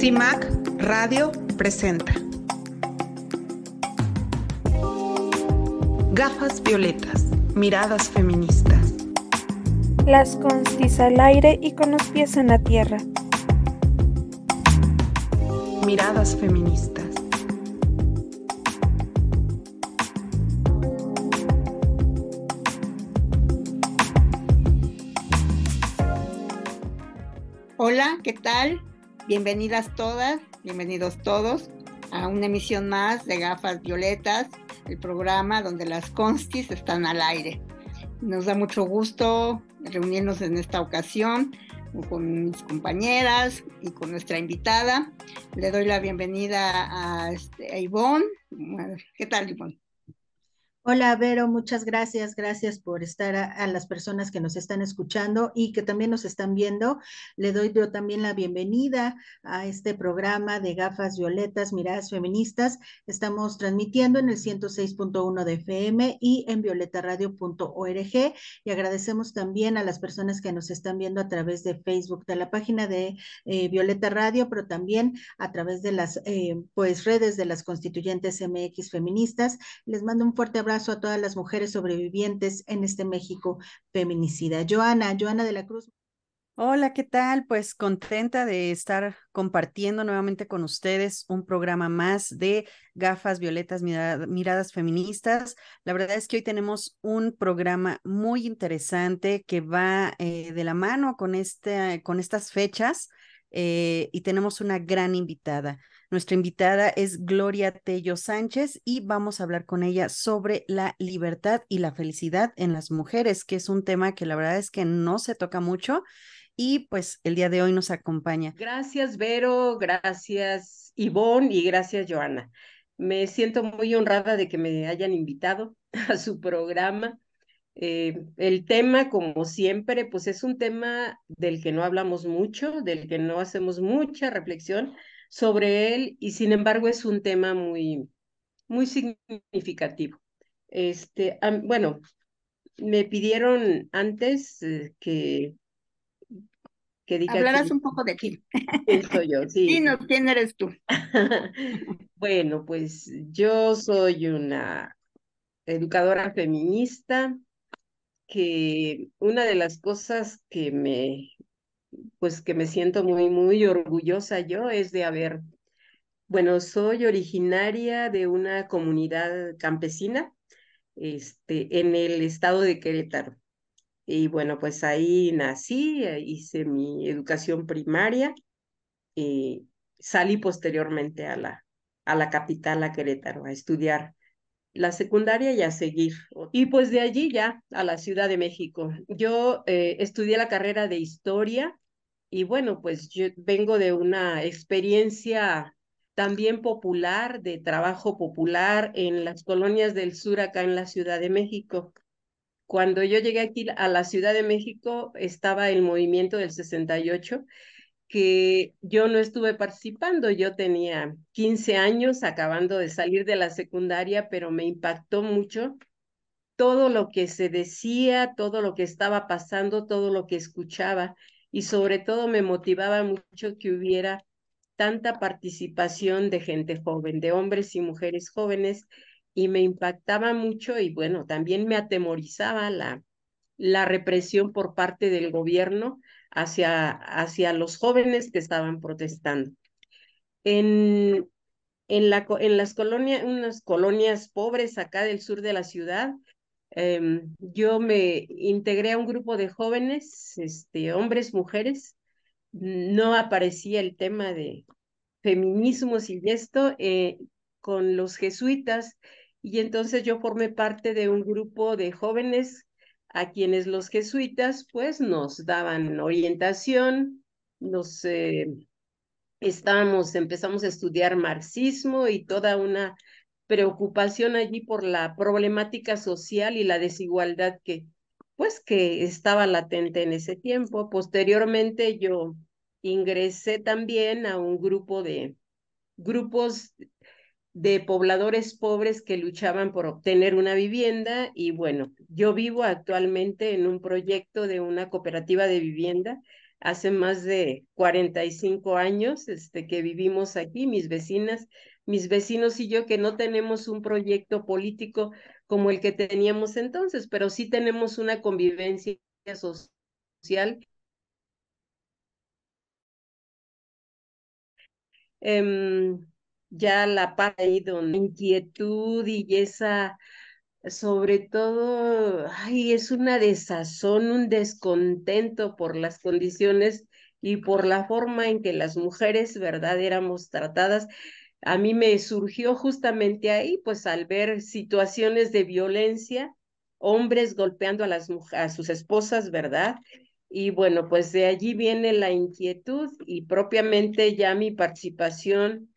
CIMAC Radio presenta Gafas violetas, miradas feministas. Las constis al aire y con los pies en la tierra. Miradas feministas. Hola, ¿qué tal? Bienvenidas todas, bienvenidos todos a una emisión más de Gafas Violetas, el programa donde las constis están al aire. Nos da mucho gusto reunirnos en esta ocasión con mis compañeras y con nuestra invitada. Le doy la bienvenida a, este, Ivonne. ¿Qué tal, Ivonne? Hola, Vero, muchas gracias. Gracias por estar a, las personas que nos están escuchando y que también nos están viendo. Le doy yo también la bienvenida a este programa de Gafas Violetas, Miradas Feministas. Estamos transmitiendo en el 106.1 de FM y en violetaradio.org y agradecemos también a las personas que nos están viendo a través de Facebook, de la página de eh, Violeta Radio, pero también a través de las eh, pues redes de las constituyentes MX feministas. Les mando un fuerte abrazo abrazo a todas las mujeres sobrevivientes en este México feminicida. Joana, Joana de la Cruz. Hola, ¿qué tal? Pues contenta de estar compartiendo nuevamente con ustedes un programa más de gafas violetas, miradas feministas. La verdad es que hoy tenemos un programa muy interesante que va eh, de la mano con, este, con estas fechas eh, y tenemos una gran invitada. Nuestra invitada es Gloria Tello Sánchez y vamos a hablar con ella sobre la libertad y la felicidad en las mujeres, que es un tema que la verdad es que no se toca mucho y pues el día de hoy nos acompaña. Gracias, Vero, gracias, Ivonne y gracias, Joana. Me siento muy honrada de que me hayan invitado a su programa. Eh, el tema, como siempre, pues es un tema del que no hablamos mucho, del que no hacemos mucha reflexión, sobre él y sin embargo es un tema muy, muy significativo. Este, bueno, me pidieron antes eh, que, que diga Hablarás un poco de quién. soy yo? Sí. no, ¿quién eres tú? bueno, pues yo soy una educadora feminista que una de las cosas que me pues que me siento muy, muy orgullosa yo es de haber, bueno, soy originaria de una comunidad campesina este, en el estado de Querétaro. Y bueno, pues ahí nací, eh, hice mi educación primaria y salí posteriormente a la, a la capital, a Querétaro, a estudiar la secundaria y a seguir. Y pues de allí ya a la Ciudad de México. Yo eh, estudié la carrera de historia y bueno, pues yo vengo de una experiencia también popular, de trabajo popular en las colonias del sur acá en la Ciudad de México. Cuando yo llegué aquí a la Ciudad de México estaba el movimiento del 68 que yo no estuve participando. Yo tenía 15 años acabando de salir de la secundaria, pero me impactó mucho todo lo que se decía, todo lo que estaba pasando, todo lo que escuchaba y sobre todo me motivaba mucho que hubiera tanta participación de gente joven, de hombres y mujeres jóvenes, y me impactaba mucho y bueno, también me atemorizaba la, la represión por parte del gobierno hacia, hacia los jóvenes que estaban protestando. En, en, la, en las colonias, unas colonias pobres acá del sur de la ciudad, Em, yo me integré a un grupo de jóvenes, este, hombres, mujeres. No aparecía el tema de feminismos y esto eh, con los jesuitas y entonces yo formé parte de un grupo de jóvenes a quienes los jesuitas pues nos daban orientación, nos eh, estábamos, empezamos a estudiar marxismo y toda una preocupación allí por la problemática social y la desigualdad que, pues, que estaba latente en ese tiempo. Posteriormente yo ingresé también a un grupo de grupos de pobladores pobres que luchaban por obtener una vivienda y bueno, yo vivo actualmente en un proyecto de una cooperativa de vivienda hace más de 45 años este, que vivimos aquí, mis vecinas, mis vecinos y yo, que no tenemos un proyecto político como el que teníamos entonces, pero sí tenemos una convivencia social. Em, ya la paz ahí donde inquietud y esa sobre todo, ay, es una desazón, un descontento por las condiciones y por la forma en que las mujeres, ¿verdad?, éramos tratadas. A mí me surgió justamente ahí, pues al ver situaciones de violencia, hombres golpeando a, las, a sus esposas, ¿verdad? Y bueno, pues de allí viene la inquietud y propiamente ya mi participación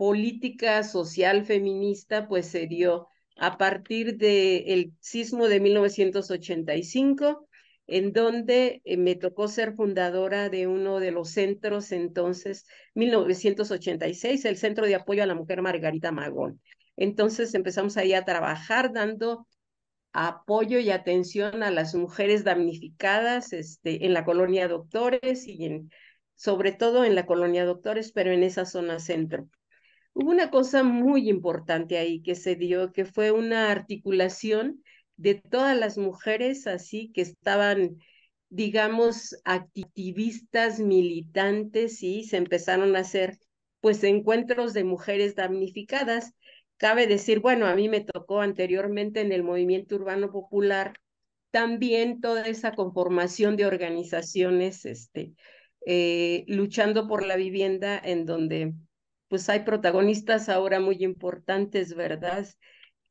política, social, feminista, pues se dio a partir del sismo de 1985, en donde eh, me tocó ser fundadora de uno de los centros entonces, 1986, el Centro de Apoyo a la Mujer Margarita Magón. Entonces empezamos ahí a trabajar dando apoyo y atención a las mujeres damnificadas este, en la colonia Doctores y en, sobre todo en la colonia Doctores, pero en esa zona centro. Hubo una cosa muy importante ahí que se dio, que fue una articulación de todas las mujeres así que estaban, digamos, activistas, militantes y se empezaron a hacer pues encuentros de mujeres damnificadas. Cabe decir, bueno, a mí me tocó anteriormente en el movimiento urbano popular también toda esa conformación de organizaciones este, eh, luchando por la vivienda en donde pues hay protagonistas ahora muy importantes, ¿verdad?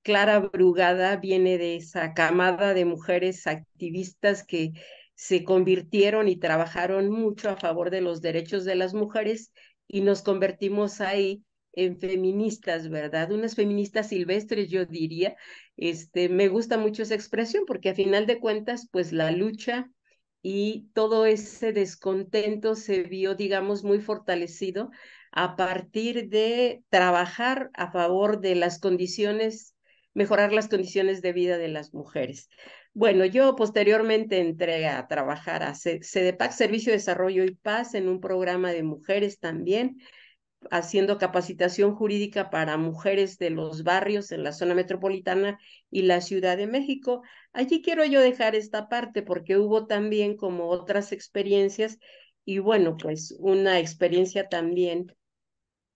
Clara Brugada viene de esa camada de mujeres activistas que se convirtieron y trabajaron mucho a favor de los derechos de las mujeres y nos convertimos ahí en feministas, ¿verdad? Unas feministas silvestres, yo diría. Este, me gusta mucho esa expresión porque a final de cuentas, pues la lucha y todo ese descontento se vio, digamos, muy fortalecido a partir de trabajar a favor de las condiciones, mejorar las condiciones de vida de las mujeres. Bueno, yo posteriormente entré a trabajar a CEDEPAC, Servicio de Desarrollo y Paz, en un programa de mujeres también, haciendo capacitación jurídica para mujeres de los barrios en la zona metropolitana y la Ciudad de México. Allí quiero yo dejar esta parte porque hubo también como otras experiencias y bueno, pues una experiencia también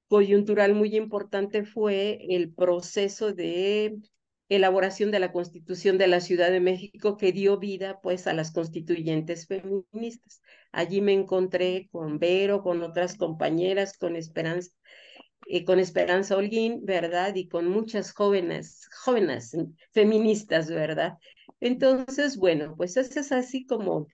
coyuntural muy importante fue el proceso de elaboración de la Constitución de la Ciudad de México que dio vida pues a las constituyentes feministas. Allí me encontré con Vero, con otras compañeras, con Esperanza, eh, con Esperanza Holguín, ¿verdad? Y con muchas jóvenes, jóvenes feministas, ¿verdad? Entonces, bueno, pues eso es así como,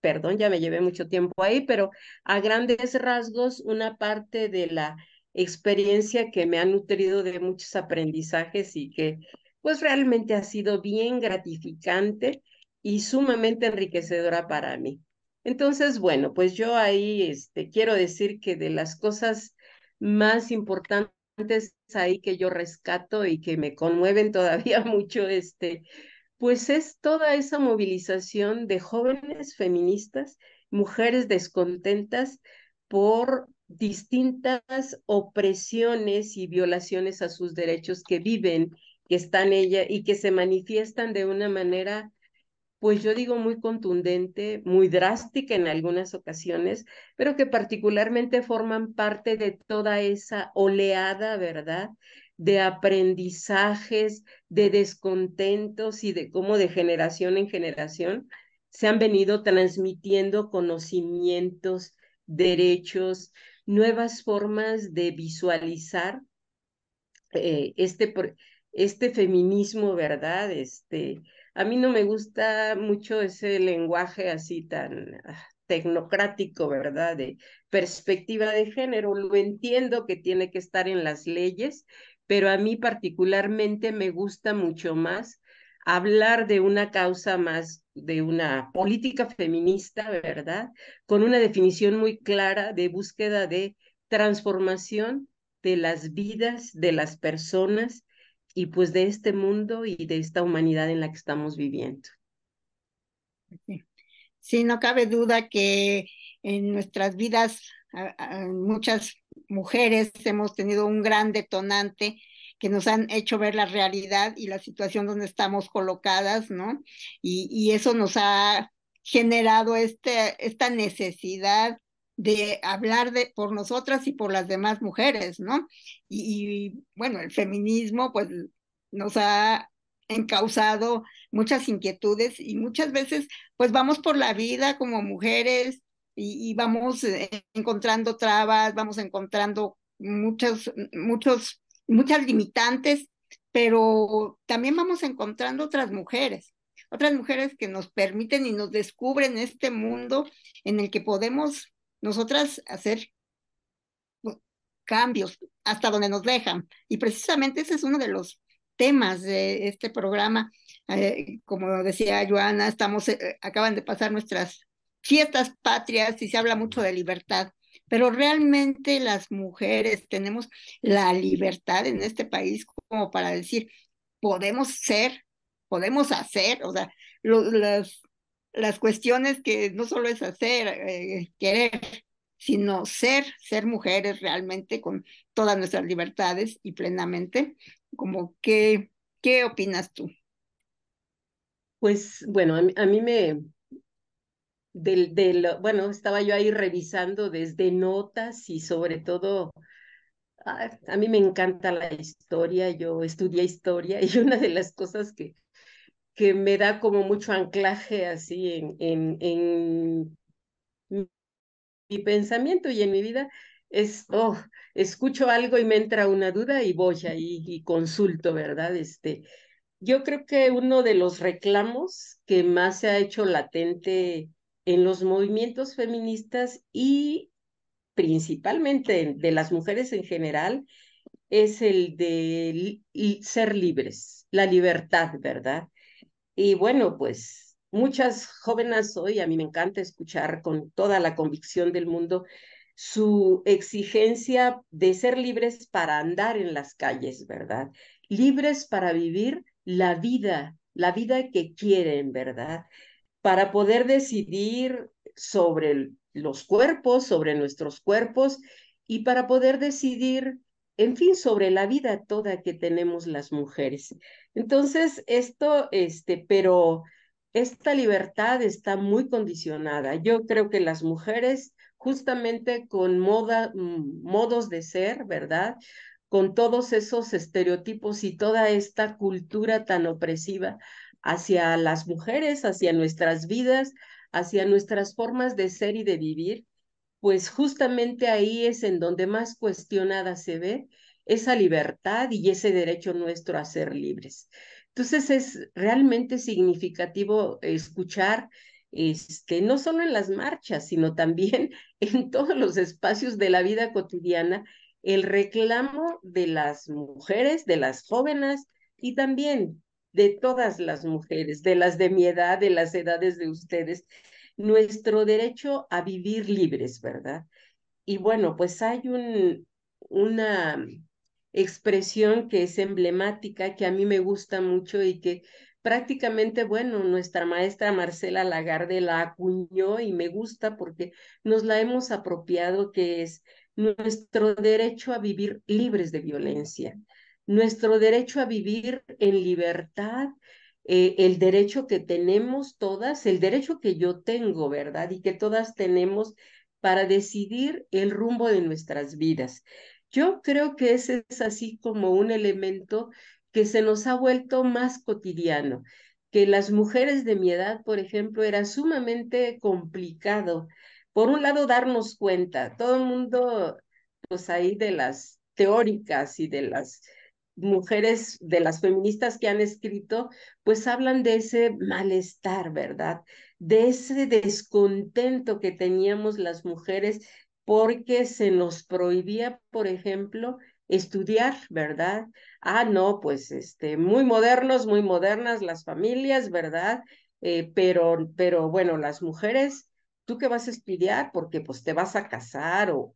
perdón, ya me llevé mucho tiempo ahí, pero a grandes rasgos, una parte de la experiencia que me ha nutrido de muchos aprendizajes y que pues realmente ha sido bien gratificante y sumamente enriquecedora para mí. Entonces, bueno, pues yo ahí este, quiero decir que de las cosas más importantes ahí que yo rescato y que me conmueven todavía mucho, este, pues es toda esa movilización de jóvenes feministas, mujeres descontentas por distintas opresiones y violaciones a sus derechos que viven, que están ella y que se manifiestan de una manera, pues yo digo muy contundente, muy drástica en algunas ocasiones, pero que particularmente forman parte de toda esa oleada, ¿verdad? de aprendizajes, de descontentos y de cómo de generación en generación se han venido transmitiendo conocimientos, derechos, nuevas formas de visualizar eh, este, este feminismo, ¿verdad? Este, a mí no me gusta mucho ese lenguaje así tan ah, tecnocrático, ¿verdad? De perspectiva de género. Lo entiendo que tiene que estar en las leyes, pero a mí particularmente me gusta mucho más hablar de una causa más, de una política feminista, ¿verdad? Con una definición muy clara de búsqueda de transformación de las vidas de las personas y pues de este mundo y de esta humanidad en la que estamos viviendo. Sí, no cabe duda que en nuestras vidas, muchas mujeres hemos tenido un gran detonante que nos han hecho ver la realidad y la situación donde estamos colocadas, ¿no? Y, eso nos ha generado este, esta necesidad de hablar de, por nosotras y por las demás mujeres, ¿no? Y, y, bueno, el feminismo pues nos ha encausado muchas inquietudes y muchas veces pues vamos por la vida como mujeres y, y vamos eh, encontrando trabas, vamos encontrando muchos, muchos, muchas limitantes, pero también vamos encontrando otras mujeres, otras mujeres que nos permiten y nos descubren este mundo en el que podemos nosotras hacer cambios hasta donde nos dejan. Y precisamente ese es uno de los temas de este programa. Eh, como decía Joana, estamos, eh, acaban de pasar nuestras fiestas patrias y se habla mucho de libertad, pero realmente las mujeres tenemos la libertad en este país como para decir, podemos ser, podemos hacer, o sea, las, las cuestiones que no solo es hacer, eh, querer, sino ser, ser mujeres realmente con todas nuestras libertades y plenamente, como que, ¿qué opinas tú? Pues bueno, a mí me, del, bueno, estaba yo ahí revisando desde notas y sobre todo, a, a mí me encanta la historia, yo estudié historia y una de las cosas que, que me da como mucho anclaje así en, en, en mi pensamiento y en mi vida es, oh, escucho algo y me entra una duda y voy ahí y consulto, ¿verdad? Este, yo creo que uno de los reclamos que más se ha hecho latente en los movimientos feministas y principalmente de las mujeres en general es el de ser libres, la libertad, ¿verdad? Y bueno, pues muchas jóvenes hoy, a mí me encanta escuchar con toda la convicción del mundo su exigencia de ser libres para andar en las calles, ¿verdad? Libres para vivir la vida, la vida que quieren, ¿verdad? Para poder decidir sobre los cuerpos, sobre nuestros cuerpos y para poder decidir, en fin, sobre la vida toda que tenemos las mujeres. Entonces, esto, este, pero esta libertad está muy condicionada. Yo creo que las mujeres justamente con mm, modos de ser, ¿verdad? Con todos esos estereotipos y toda esta cultura tan opresiva hacia las mujeres, hacia nuestras vidas, hacia nuestras formas de ser y de vivir, pues justamente ahí es en donde más cuestionada se ve esa libertad y ese derecho nuestro a ser libres. Entonces es realmente significativo escuchar este, no solo en las marchas, sino también en todos los espacios de la vida cotidiana, el reclamo de las mujeres, de las jóvenes y también de todas las mujeres, de las de mi edad, de las edades de ustedes, nuestro derecho a vivir libres, ¿verdad? Y bueno, pues hay un, una expresión que es emblemática, que a mí me gusta mucho y que prácticamente, bueno, nuestra maestra Marcela Lagarde la acuñó y me gusta porque nos la hemos apropiado, que es nuestro derecho a vivir libres de violencia, nuestro derecho a vivir en libertad, eh, el derecho que tenemos todas, el derecho que yo tengo, ¿verdad? Y que todas tenemos para decidir el rumbo de nuestras vidas. Yo creo que ese es así como un elemento que se nos ha vuelto más cotidiano, que las mujeres de mi edad, por ejemplo, era sumamente complicado. Por un lado, darnos cuenta, todo el mundo, pues ahí de las teóricas y de las mujeres, de las feministas que han escrito, pues hablan de ese malestar, ¿verdad? De ese descontento que teníamos las mujeres porque se nos prohibía, por ejemplo, estudiar, ¿verdad? Ah, no, pues este, muy modernos, muy modernas las familias, ¿verdad? Eh, pero, pero bueno, las mujeres, ¿tú qué vas a estudiar? Porque pues te vas a casar o,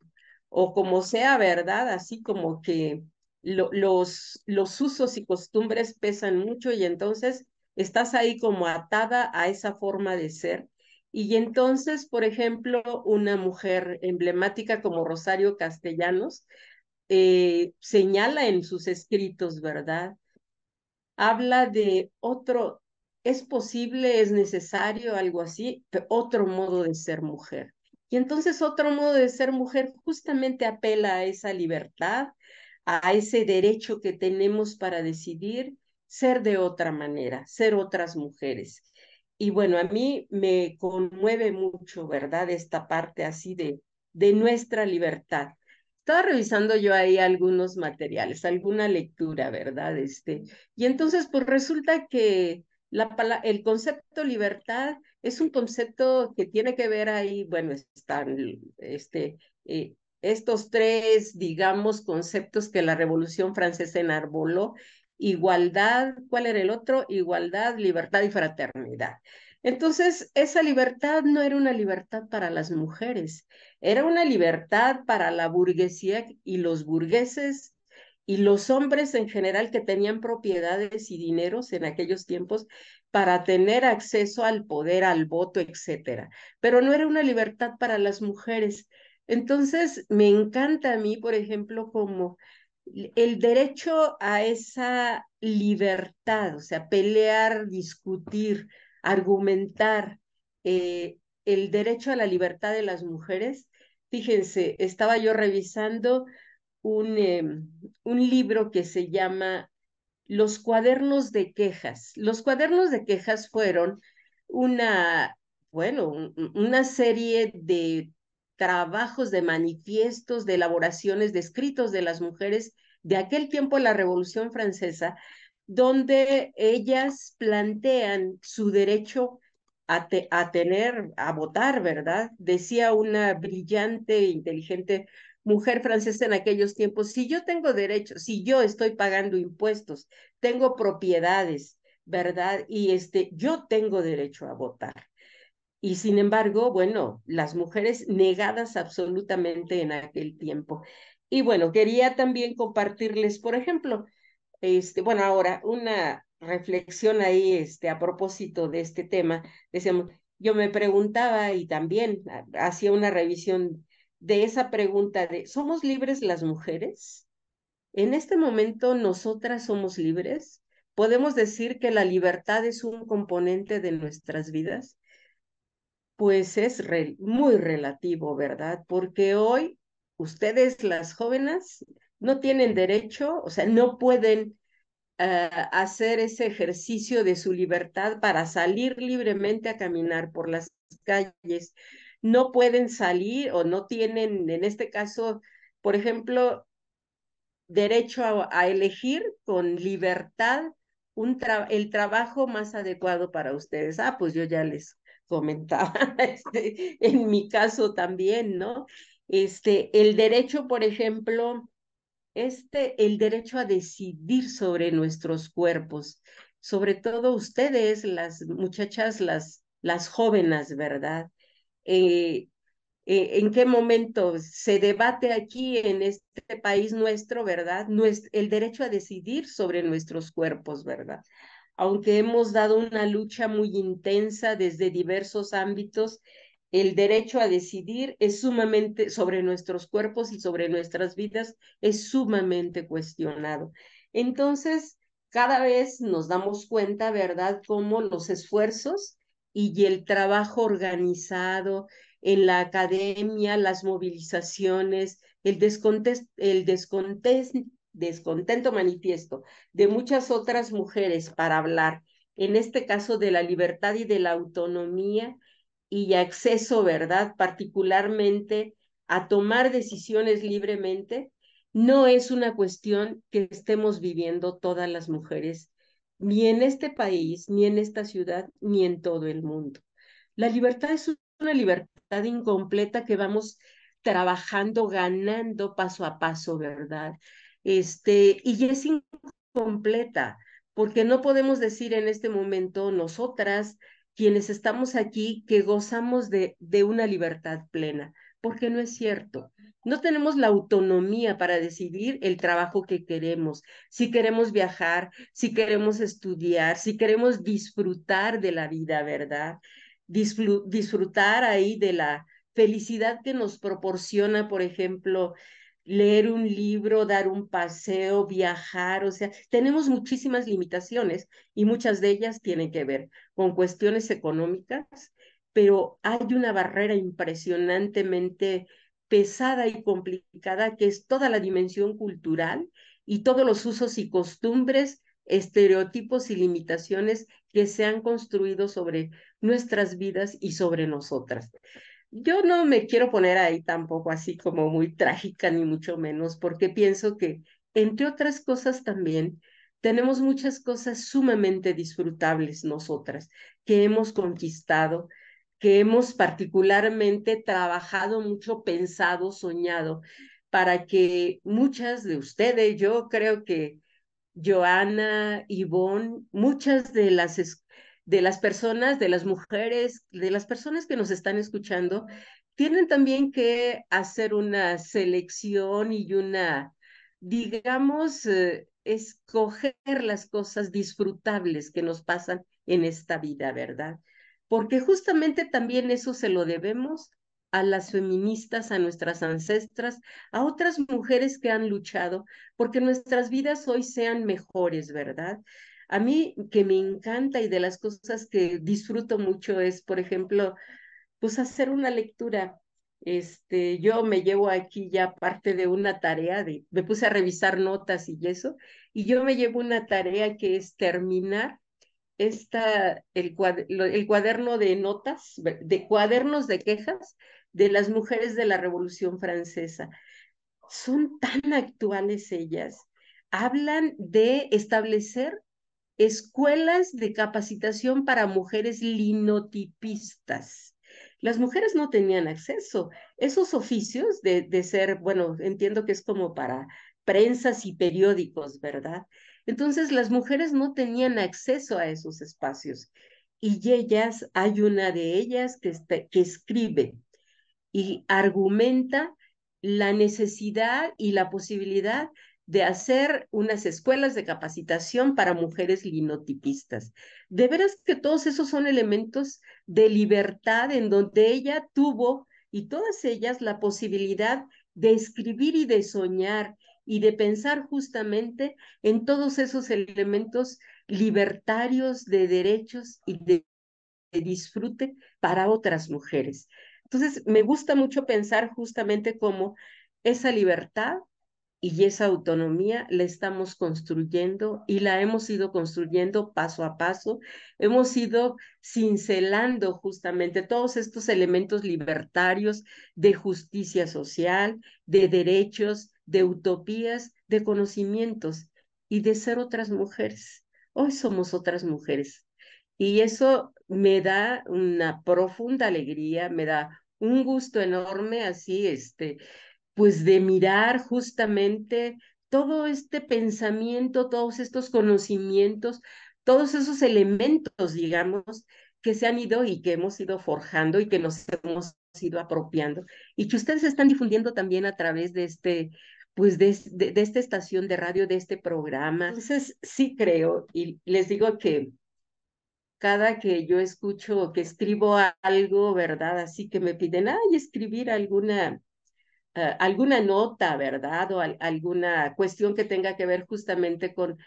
o como sea, ¿verdad? Así como que lo, los, los usos y costumbres pesan mucho y entonces estás ahí como atada a esa forma de ser Y entonces, por ejemplo, una mujer emblemática como Rosario Castellanos eh, señala en sus escritos, ¿verdad? Habla de otro, es posible, es necesario, algo así, otro modo de ser mujer. Y entonces otro modo de ser mujer justamente apela a esa libertad, a ese derecho que tenemos para decidir ser de otra manera, ser otras mujeres. Y bueno, a mí me conmueve mucho, ¿verdad? Esta parte así de, de nuestra libertad. Estaba revisando yo ahí algunos materiales, alguna lectura, ¿verdad? Este, y entonces, pues resulta que la, el concepto libertad es un concepto que tiene que ver ahí, bueno, están este, eh, estos tres, digamos, conceptos que la Revolución Francesa enarboló, igualdad, ¿cuál era el otro? Igualdad, libertad y fraternidad. Entonces, esa libertad no era una libertad para las mujeres, era una libertad para la burguesía y los burgueses y los hombres en general que tenían propiedades y dineros en aquellos tiempos para tener acceso al poder, al voto, etcétera. Pero no era una libertad para las mujeres. Entonces, me encanta a mí, por ejemplo, como el derecho a esa libertad, o sea, pelear, discutir, argumentar eh, el derecho a la libertad de las mujeres. Fíjense, estaba yo revisando un, em, un libro que se llama Los cuadernos de quejas. Los cuadernos de quejas fueron una, bueno, una serie de trabajos de manifiestos, de elaboraciones, de escritos de las mujeres de aquel tiempo de la Revolución Francesa, donde ellas plantean su derecho a, a, tener, a votar, ¿verdad? Decía una brillante, e inteligente mujer francesa en aquellos tiempos, si yo tengo derecho, si yo estoy pagando impuestos, tengo propiedades, ¿verdad? Y este, yo tengo derecho a votar. Y sin embargo, bueno, las mujeres negadas absolutamente en aquel tiempo. Y bueno, quería también compartirles, por ejemplo, este, bueno, ahora una reflexión ahí este, a propósito de este tema. Decíamos, yo me preguntaba y también hacía una revisión de esa pregunta de, ¿somos libres las mujeres? En este momento, ¿nosotras somos libres? ¿Podemos decir que la libertad es un componente de nuestras vidas? Pues es muy relativo, ¿verdad? Porque hoy ustedes, las jóvenes, no tienen derecho, o sea, no pueden uh, hacer ese ejercicio de su libertad para salir libremente a caminar por las calles. No pueden salir o no tienen, en este caso, por ejemplo, derecho a, a elegir con libertad un tra el trabajo más adecuado para ustedes. Ah, pues yo ya les comentaba, este, en mi caso también, ¿no? Este, el derecho, por ejemplo, este, el derecho a decidir sobre nuestros cuerpos, sobre todo ustedes, las muchachas, las, las jóvenes, ¿verdad? Eh, eh, ¿En qué momento se debate aquí en este país nuestro, ¿verdad? el derecho a decidir sobre nuestros cuerpos, ¿verdad? Aunque hemos dado una lucha muy intensa desde diversos ámbitos, el derecho a decidir es sumamente sobre nuestros cuerpos y sobre nuestras vidas es sumamente cuestionado. Entonces, cada vez nos damos cuenta, ¿verdad?, cómo los esfuerzos y el trabajo organizado en la academia, las movilizaciones, el, el descontento manifiesto de muchas otras mujeres para hablar, en este caso de la libertad y de la autonomía, y acceso, ¿verdad? Particularmente a tomar decisiones libremente, no es una cuestión que estemos viviendo todas las mujeres, ni en este país, ni en esta ciudad, ni en todo el mundo. La libertad es una libertad incompleta que vamos trabajando, ganando paso a paso, ¿verdad? Este, y es incompleta, porque no podemos decir en este momento nosotras quienes estamos aquí que gozamos de, de una libertad plena, porque no es cierto. No tenemos la autonomía para decidir el trabajo que queremos, si queremos viajar, si queremos estudiar, si queremos disfrutar de la vida, ¿verdad? disfrutar ahí de la felicidad que nos proporciona, por ejemplo, leer un libro, dar un paseo, viajar, o sea, tenemos muchísimas limitaciones y muchas de ellas tienen que ver con cuestiones económicas, pero hay una barrera impresionantemente pesada y complicada que es toda la dimensión cultural y todos los usos y costumbres, estereotipos y limitaciones que se han construido sobre nuestras vidas y sobre nosotras. Yo no me quiero poner ahí tampoco así como muy trágica, ni mucho menos, porque pienso que, entre otras cosas también, tenemos muchas cosas sumamente disfrutables nosotras, que hemos conquistado, que hemos particularmente trabajado mucho, pensado, soñado, para que muchas de ustedes, yo creo que Joana, Ivonne, muchas de las de las personas, de las mujeres, de las personas que nos están escuchando, tienen también que hacer una selección y una, digamos, eh, escoger las cosas disfrutables que nos pasan en esta vida, ¿verdad? Porque justamente también eso se lo debemos a las feministas, a nuestras ancestras, a otras mujeres que han luchado porque nuestras vidas hoy sean mejores, ¿verdad? A mí que me encanta y de las cosas que disfruto mucho es, por ejemplo, pues hacer una lectura. Este, yo me llevo aquí ya parte de una tarea me puse a revisar notas y eso, y yo me llevo una tarea que es terminar esta, el, el cuaderno de notas, de cuadernos de quejas de las mujeres de la Revolución Francesa. Son tan actuales ellas. Hablan de establecer escuelas de capacitación para mujeres linotipistas. Las mujeres no tenían acceso. Esos oficios de, de ser, bueno, entiendo que es como para prensas y periódicos, ¿verdad? Entonces las mujeres no tenían acceso a esos espacios. Y ellas, hay una de ellas que, que escribe y argumenta la necesidad y la posibilidad de hacer unas escuelas de capacitación para mujeres linotipistas. De veras que todos esos son elementos de libertad en donde ella tuvo y todas ellas la posibilidad de escribir y de soñar y de pensar justamente en todos esos elementos libertarios de derechos y de, disfrute para otras mujeres. Entonces, me gusta mucho pensar justamente cómo esa libertad y esa autonomía la estamos construyendo y la hemos ido construyendo paso a paso. Hemos ido cincelando justamente todos estos elementos libertarios de justicia social, de derechos, de utopías, de conocimientos y de ser otras mujeres. Hoy somos otras mujeres. Y eso me da una profunda alegría, me da un gusto enorme, así, este, pues de mirar justamente todo este pensamiento, todos estos conocimientos, todos esos elementos, digamos, que se han ido y que hemos ido forjando y que nos hemos ido apropiando y que ustedes están difundiendo también a través de este, pues de, de, de, esta estación de radio, de este programa. Entonces, sí creo y les digo que cada que yo escucho o que escribo algo, ¿verdad? Así que me piden, ay, escribir alguna uh, alguna nota, ¿verdad? O al, alguna cuestión que tenga que ver justamente con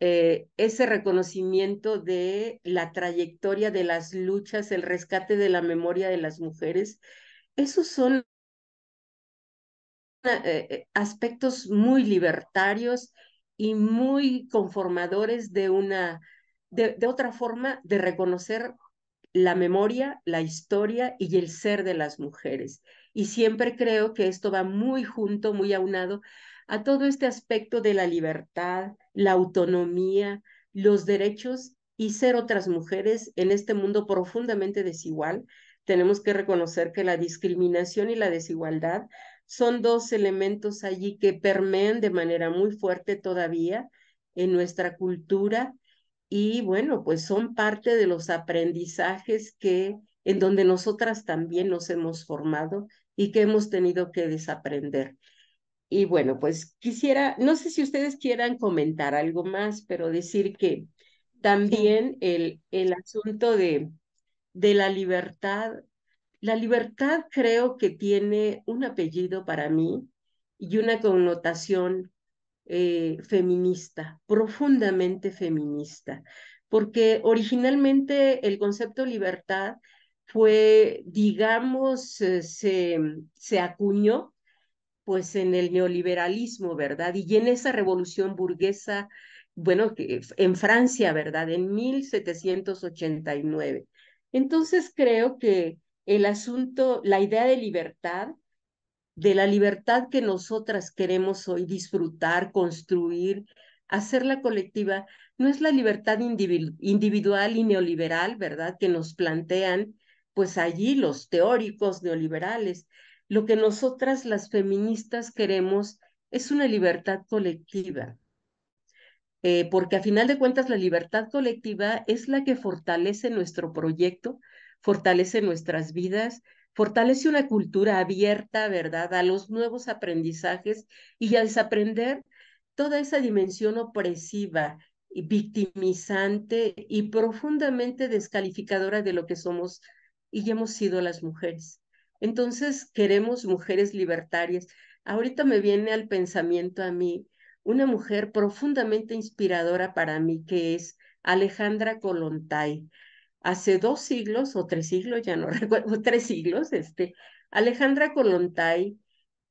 eh, ese reconocimiento de la trayectoria de las luchas, el rescate de la memoria de las mujeres. Esos son eh, aspectos muy libertarios y muy conformadores de una, de, de otra forma de reconocer la memoria, la historia y el ser de las mujeres. Y siempre creo que esto va muy junto, muy aunado a todo este aspecto de la libertad, la autonomía, los derechos y ser otras mujeres en este mundo profundamente desigual. Tenemos que reconocer que la discriminación y la desigualdad son dos elementos allí que permean de manera muy fuerte todavía en nuestra cultura y bueno, pues son parte de los aprendizajes que en donde nosotras también nos hemos formado y que hemos tenido que desaprender. Y bueno, pues quisiera, no sé si ustedes quieran comentar algo más, pero decir que también el, el asunto de, de la libertad. La libertad creo que tiene un apellido para mí y una connotación eh, feminista, profundamente feminista, porque originalmente el concepto libertad fue, digamos, eh, se, se acuñó pues en el neoliberalismo, ¿verdad? Y en esa revolución burguesa, bueno, en Francia, ¿verdad? En 1789. Entonces creo que el asunto, la idea de libertad, de la libertad que nosotras queremos hoy disfrutar, construir, hacerla colectiva, no es la libertad individual y neoliberal, ¿verdad? Que nos plantean, pues allí los teóricos neoliberales. Lo que nosotras las feministas queremos es una libertad colectiva, eh, porque a final de cuentas la libertad colectiva es la que fortalece nuestro proyecto, fortalece nuestras vidas, fortalece una cultura abierta, ¿verdad?, a los nuevos aprendizajes y a desaprender toda esa dimensión opresiva, victimizante y profundamente descalificadora de lo que somos y hemos sido las mujeres. Entonces, queremos mujeres libertarias. Ahorita me viene al pensamiento a mí una mujer profundamente inspiradora para mí, que es Alejandra Kolontai. Hace dos siglos o tres siglos, ya no recuerdo, tres siglos, este, Alejandra Kolontai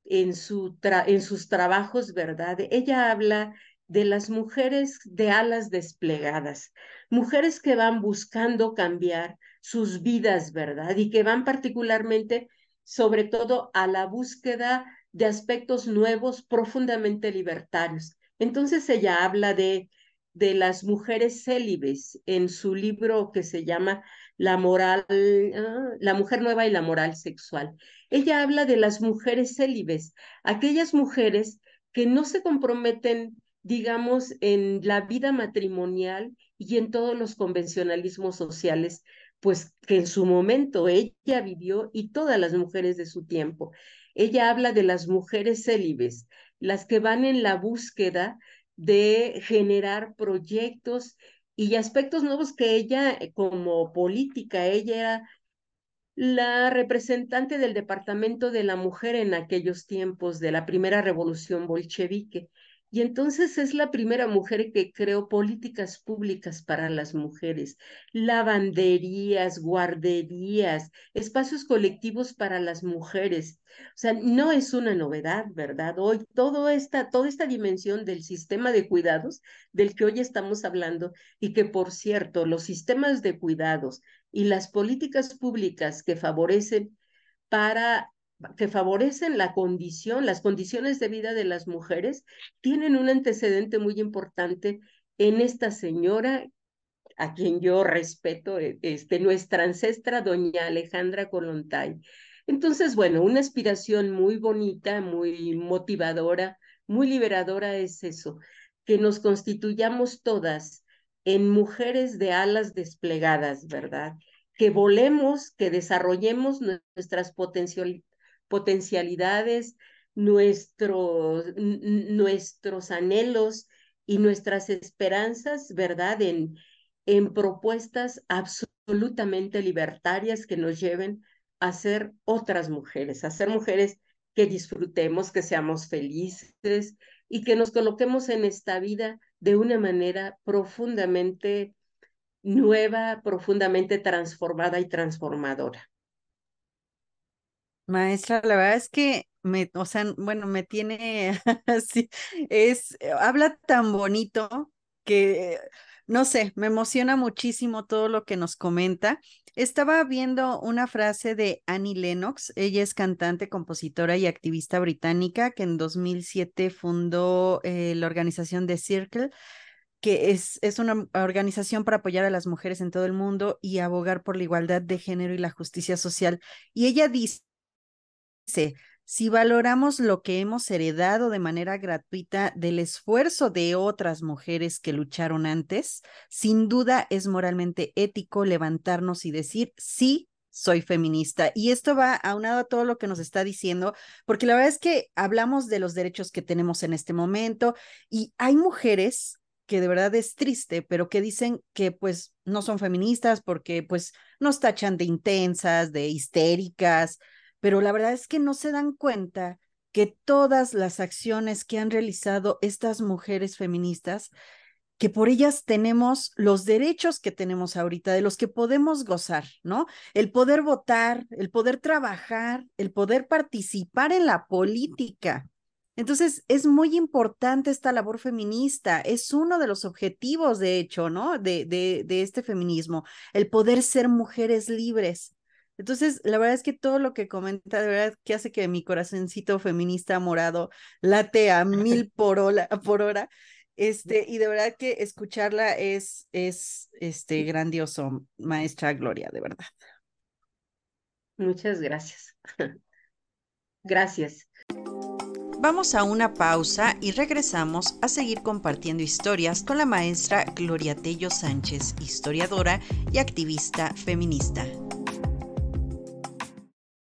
en, su en sus trabajos, ¿verdad? Ella habla de las mujeres de alas desplegadas, mujeres que van buscando cambiar sus vidas, ¿verdad? Y que van particularmente, sobre todo, a la búsqueda de aspectos nuevos, profundamente libertarios. Entonces ella habla de, de las mujeres célibes en su libro que se llama La moral, ah, la mujer nueva y la moral sexual. Ella habla de las mujeres célibes, aquellas mujeres que no se comprometen, digamos, en la vida matrimonial y en todos los convencionalismos sociales, pues que en su momento ella vivió y todas las mujeres de su tiempo. Ella habla de las mujeres célibes, las que van en la búsqueda de generar proyectos y aspectos nuevos que ella eh, como política, ella era la representante del Departamento de la Mujer en aquellos tiempos de la primera revolución bolchevique. Y entonces es la primera mujer que creó políticas públicas para las mujeres, lavanderías, guarderías, espacios colectivos para las mujeres. O sea, no es una novedad, ¿verdad? Hoy todo esta, toda esta dimensión del sistema de cuidados del que hoy estamos hablando y que, por cierto, los sistemas de cuidados y las políticas públicas que favorecen para que favorecen la condición, las condiciones de vida de las mujeres, tienen un antecedente muy importante en esta señora a quien yo respeto, eh, este, nuestra ancestra, doña Alejandra Colontay. Entonces, bueno, una aspiración muy bonita, muy motivadora, muy liberadora es eso, que nos constituyamos todas en mujeres de alas desplegadas, ¿verdad? Que volemos, que desarrollemos nuestras potencialidades potencialidades, nuestros, nuestros anhelos y nuestras esperanzas, ¿verdad? En, en propuestas absolutamente libertarias que nos lleven a ser otras mujeres, a ser mujeres que disfrutemos, que seamos felices y que nos coloquemos en esta vida de una manera profundamente nueva, profundamente transformada y transformadora. Maestra, la verdad es que me, o sea, bueno, me tiene así, es, eh, habla tan bonito que, no sé, me emociona muchísimo todo lo que nos comenta. Estaba viendo una frase de Annie Lennox, ella es cantante, compositora y activista británica que en 2007 fundó eh, la organización The Circle que es, es una organización para apoyar a las mujeres en todo el mundo y abogar por la igualdad de género y la justicia social. Y ella dice dice, si valoramos lo que hemos heredado de manera gratuita del esfuerzo de otras mujeres que lucharon antes, sin duda es moralmente ético levantarnos y decir, sí, soy feminista. Y esto va aunado a todo lo que nos está diciendo, porque la verdad es que hablamos de los derechos que tenemos en este momento y hay mujeres que de verdad es triste, pero que dicen que pues no son feministas porque pues nos tachan de intensas, de histéricas, pero la verdad es que no se dan cuenta que todas las acciones que han realizado estas mujeres feministas, que por ellas tenemos los derechos que tenemos ahorita, de los que podemos gozar, ¿no? El poder votar, el poder trabajar, el poder participar en la política, entonces, es muy importante esta labor feminista, es uno de los objetivos, de hecho, ¿no? De, de, de este feminismo, el poder ser mujeres libres. Entonces, la verdad es que todo lo que comenta, de verdad, que hace que mi corazoncito feminista morado late a mil por hora, por hora. Este, y de verdad que escucharla es, es este, grandioso, maestra Gloria, de verdad. Muchas gracias. Gracias. Vamos a una pausa y regresamos a seguir compartiendo historias con la maestra Gloria Tello Sánchez, historiadora y activista feminista.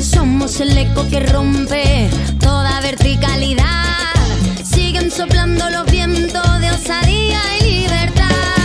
Somos el eco que rompe toda verticalidad. Siguen soplando los vientos de osadía y libertad.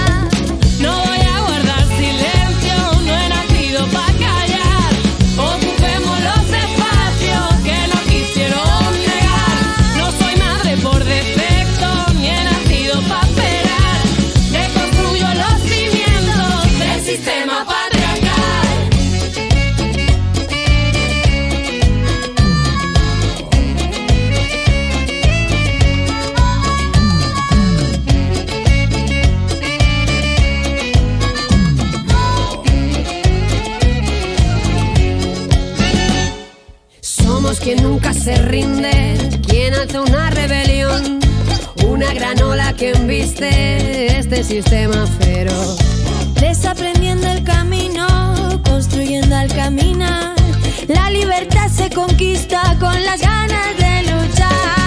Nunca se rinde, quien alza una rebelión. Una gran ola que embiste este sistema feroz. Desaprendiendo el camino, construyendo al caminar. La libertad se conquista con las ganas de luchar.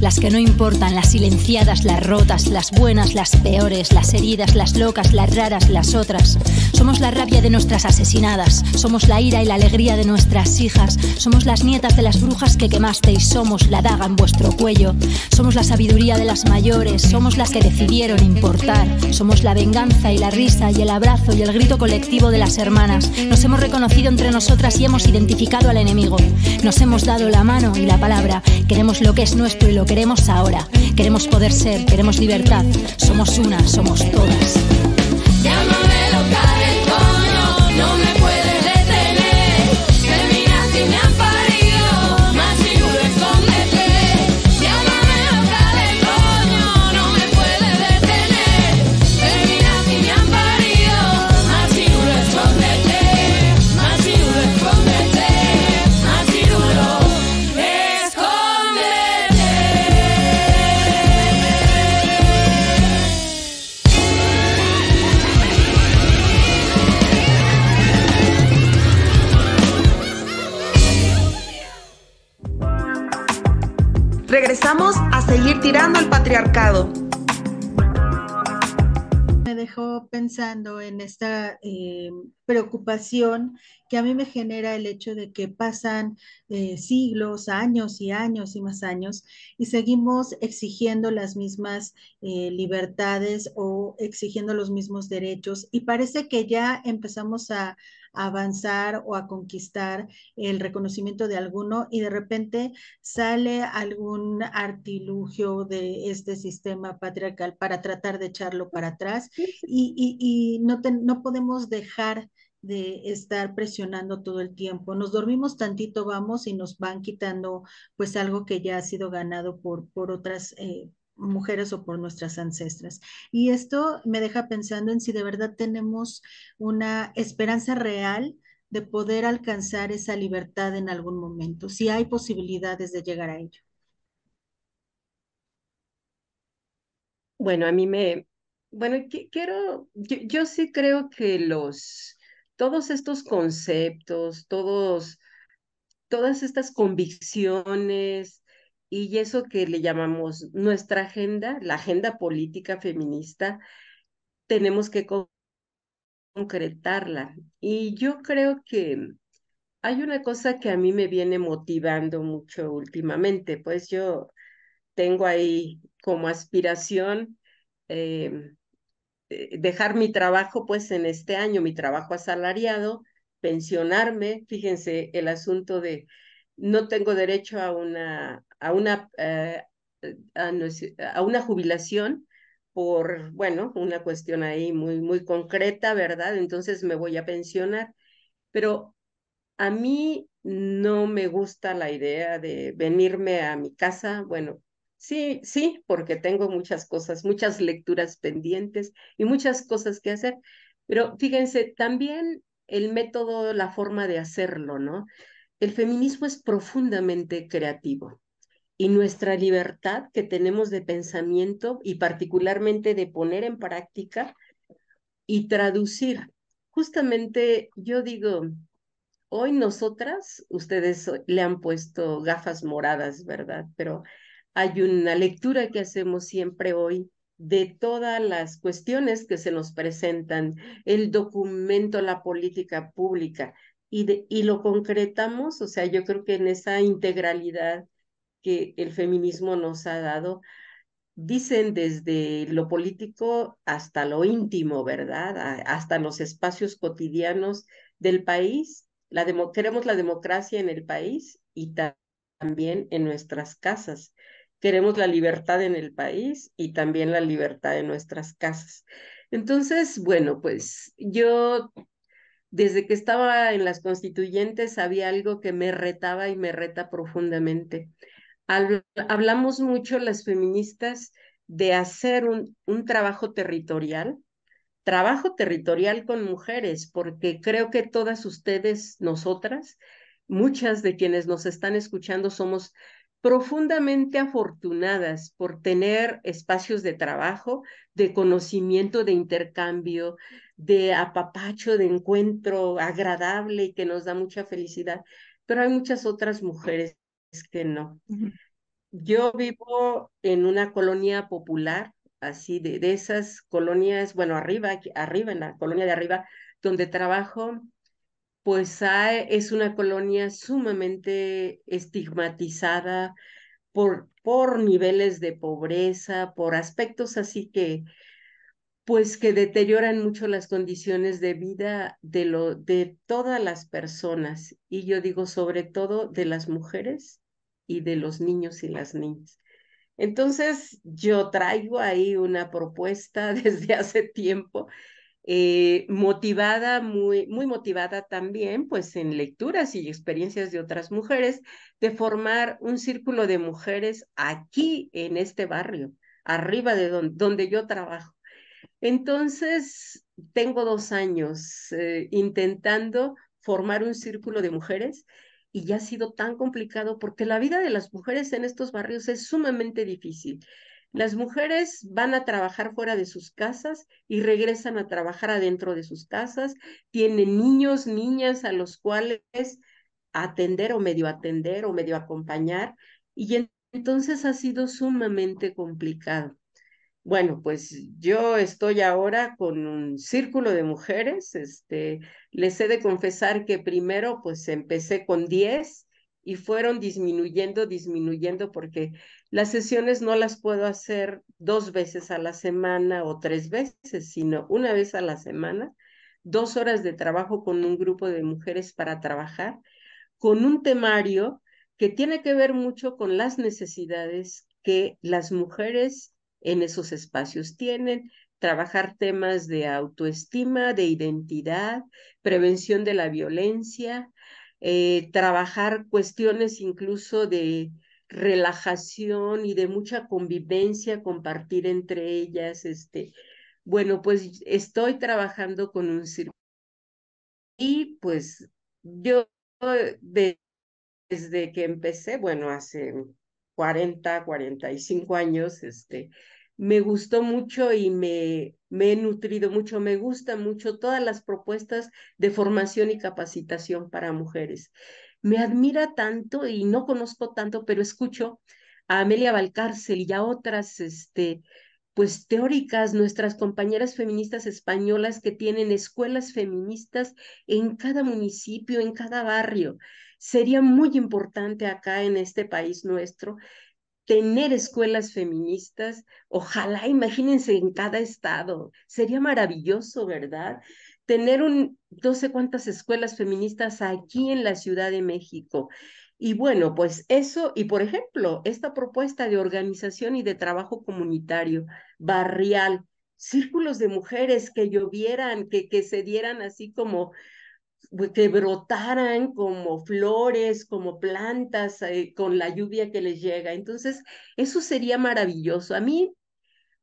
Las que no importan, las silenciadas, las rotas, las buenas, las peores, las heridas, las locas, las raras, las otras. Somos la rabia de nuestras asesinadas, somos la ira y la alegría de nuestras hijas, somos las nietas de las brujas que quemasteis, somos la daga en vuestro cuello, somos la sabiduría de las mayores, somos las que decidieron importar, somos la venganza y la risa y el abrazo y el grito colectivo de las hermanas. Nos hemos reconocido entre nosotras y hemos identificado al enemigo. Nos hemos dado la mano y la palabra. Queremos lo que es nuestro y lo queremos ahora. Queremos poder ser, queremos libertad. Somos una, somos todas. Pensando en esta eh, preocupación que a mí me genera el hecho de que pasan eh, siglos, años y años y más años y seguimos exigiendo las mismas eh, libertades o exigiendo los mismos derechos y parece que ya empezamos a avanzar o a conquistar el reconocimiento de alguno y de repente sale algún artilugio de este sistema patriarcal para tratar de echarlo para atrás y, y, y no, te, no podemos dejar de estar presionando todo el tiempo. Nos dormimos tantito, vamos, y nos van quitando pues algo que ya ha sido ganado por, por otras eh, mujeres o por nuestras ancestras. Y esto me deja pensando en si de verdad tenemos una esperanza real de poder alcanzar esa libertad en algún momento, si hay posibilidades de llegar a ello. Bueno, a mí me, bueno, quiero, yo, yo sí creo que los, todos estos conceptos, todos, todas estas convicciones y eso que le llamamos nuestra agenda, la agenda política feminista, tenemos que concretarla. Y yo creo que hay una cosa que a mí me viene motivando mucho últimamente, pues yo tengo ahí como aspiración eh, dejar mi trabajo pues en este año, mi trabajo asalariado, pensionarme, fíjense el asunto de no tengo derecho a una, a una, eh, a, una jubilación por, bueno, una cuestión ahí muy, muy concreta, ¿verdad? Entonces me voy a pensionar, pero a mí no me gusta la idea de venirme a mi casa, bueno, Sí, sí, porque tengo muchas cosas, muchas lecturas pendientes y muchas cosas que hacer. Pero fíjense, también el método, la forma de hacerlo, ¿no? El feminismo es profundamente creativo y nuestra libertad que tenemos de pensamiento y particularmente de poner en práctica y traducir. Justamente yo digo, hoy nosotras, ustedes le han puesto gafas moradas, ¿verdad? Pero hay una lectura que hacemos siempre hoy de todas las cuestiones que se nos presentan, el documento, la política pública, y, de, y lo concretamos, o sea, yo creo que en esa integralidad que el feminismo nos ha dado, dicen desde lo político hasta lo íntimo, ¿verdad? Hasta los espacios cotidianos del país. La queremos la democracia en el país y también en nuestras casas queremos la libertad en el país y también la libertad en nuestras casas. Entonces, bueno, pues yo desde que estaba en las constituyentes había algo que me retaba y me reta profundamente. Hablamos mucho las feministas de hacer un, un trabajo territorial, trabajo territorial con mujeres, porque creo que todas ustedes, nosotras, muchas de quienes nos están escuchando somos profundamente afortunadas por tener espacios de trabajo, de conocimiento, de intercambio, de apapacho, de encuentro agradable y que nos da mucha felicidad, pero hay muchas otras mujeres que no. Yo vivo en una colonia popular, así de, de esas colonias, bueno, arriba, arriba, en la colonia de arriba, donde trabajo pues es una colonia sumamente estigmatizada por, por niveles de pobreza, por aspectos así que, pues que deterioran mucho las condiciones de vida de, lo, de todas las personas. Y yo digo sobre todo de las mujeres y de los niños y las niñas. Entonces, yo traigo ahí una propuesta desde hace tiempo eh, motivada, muy, muy motivada también, pues en lecturas y experiencias de otras mujeres, de formar un círculo de mujeres aquí en este barrio, arriba de donde, yo trabajo. Entonces, tengo dos años eh, intentando formar un círculo de mujeres y ya ha sido tan complicado porque la vida de las mujeres en estos barrios es sumamente difícil. Las mujeres van a trabajar fuera de sus casas y regresan a trabajar adentro de sus casas, tienen niños, niñas a los cuales atender o medio atender o medio acompañar y entonces ha sido sumamente complicado. Bueno, pues yo estoy ahora con un círculo de mujeres. Este, les he de confesar que primero pues empecé con 10 y fueron disminuyendo, disminuyendo porque las sesiones no las puedo hacer dos veces a la semana o tres veces, sino una vez a la semana, dos horas de trabajo con un grupo de mujeres para trabajar, con un temario que tiene que ver mucho con las necesidades que las mujeres en esos espacios tienen, trabajar temas de autoestima, de identidad, prevención de la violencia, eh, trabajar cuestiones incluso de relajación y de mucha convivencia, compartir entre ellas, este, bueno, pues estoy trabajando con un círculo y pues yo de, desde que empecé, bueno, hace 40, 45 años, este, me gustó mucho y me, me he nutrido mucho, me gustan mucho todas las propuestas de formación y capacitación para mujeres. Me admira tanto y no conozco tanto, pero escucho a Amelia Valcárcel y a otras, este, pues teóricas, nuestras compañeras feministas españolas que tienen escuelas feministas en cada municipio, en cada barrio. Sería muy importante acá en este país nuestro tener escuelas feministas, ojalá, imagínense en cada estado, sería maravilloso, ¿verdad? Tener un, no sé cuántas escuelas feministas aquí en la Ciudad de México. Y bueno, pues eso, y por ejemplo, esta propuesta de organización y de trabajo comunitario, barrial, círculos de mujeres que llovieran, que, que se dieran así como que brotaran como flores, como plantas, eh, con la lluvia que les llega. Entonces, eso sería maravilloso. A mí,